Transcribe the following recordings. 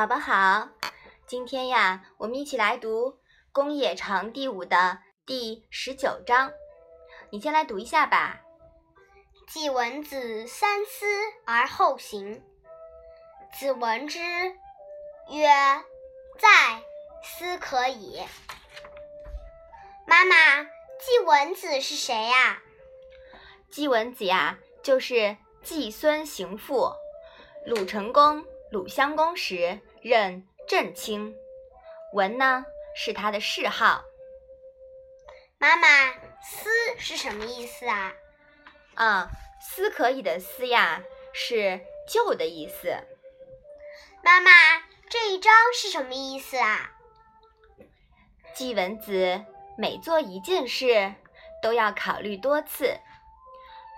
宝宝好，今天呀，我们一起来读《公冶长》第五的第十九章。你先来读一下吧。季文子三思而后行，子闻之曰：“在，思可矣。”妈妈，季文子是谁呀？季文子呀，就是季孙行父，鲁成公、鲁襄公时任正卿。文呢是他的谥号。妈妈，思是什么意思啊？啊，思可以的思呀，是旧的意思。妈妈，这一章是什么意思啊？季文子每做一件事，都要考虑多次。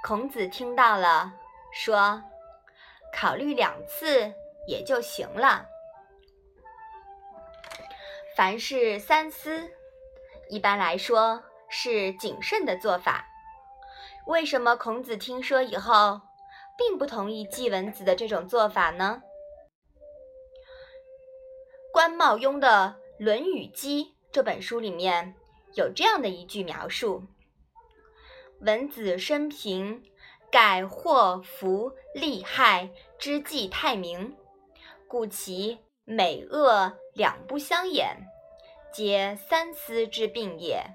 孔子听到了，说：“考虑两次也就行了。凡事三思，一般来说是谨慎的做法。为什么孔子听说以后，并不同意季文子的这种做法呢？”关茂庸的《论语集》这本书里面有这样的一句描述。文子生平，盖祸福利害之计太明，故其美恶两不相掩，皆三思之病也。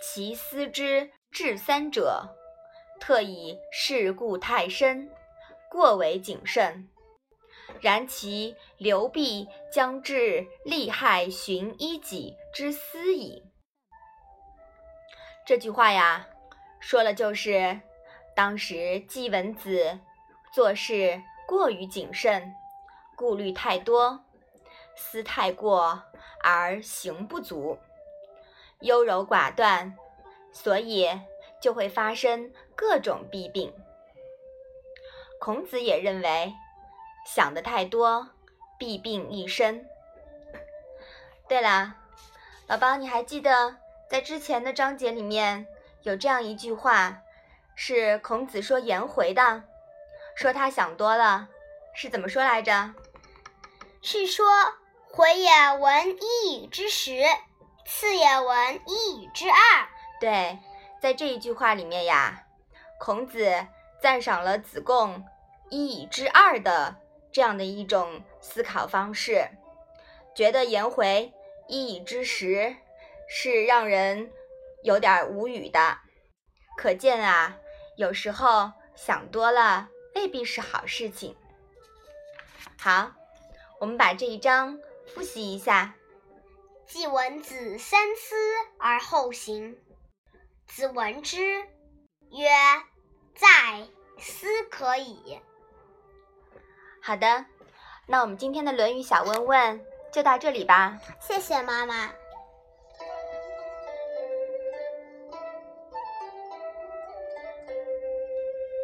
其思之至三者，特以事故太深，过为谨慎。然其流弊将至利害寻一己之思矣。这句话呀。说了就是，当时季文子做事过于谨慎，顾虑太多，思太过而行不足，优柔寡断，所以就会发生各种弊病。孔子也认为，想的太多，弊病一生。对了，宝宝，你还记得在之前的章节里面？有这样一句话，是孔子说颜回的，说他想多了，是怎么说来着？是说回也闻一语之十，次也闻一语之二。对，在这一句话里面呀，孔子赞赏了子贡一语之二的这样的一种思考方式，觉得颜回一语之十是让人。有点无语的，可见啊，有时候想多了未必是好事情。好，我们把这一章复习一下。季文子三思而后行，子闻之曰：“在，思可矣。”好的，那我们今天的《论语》小问问就到这里吧。谢谢妈妈。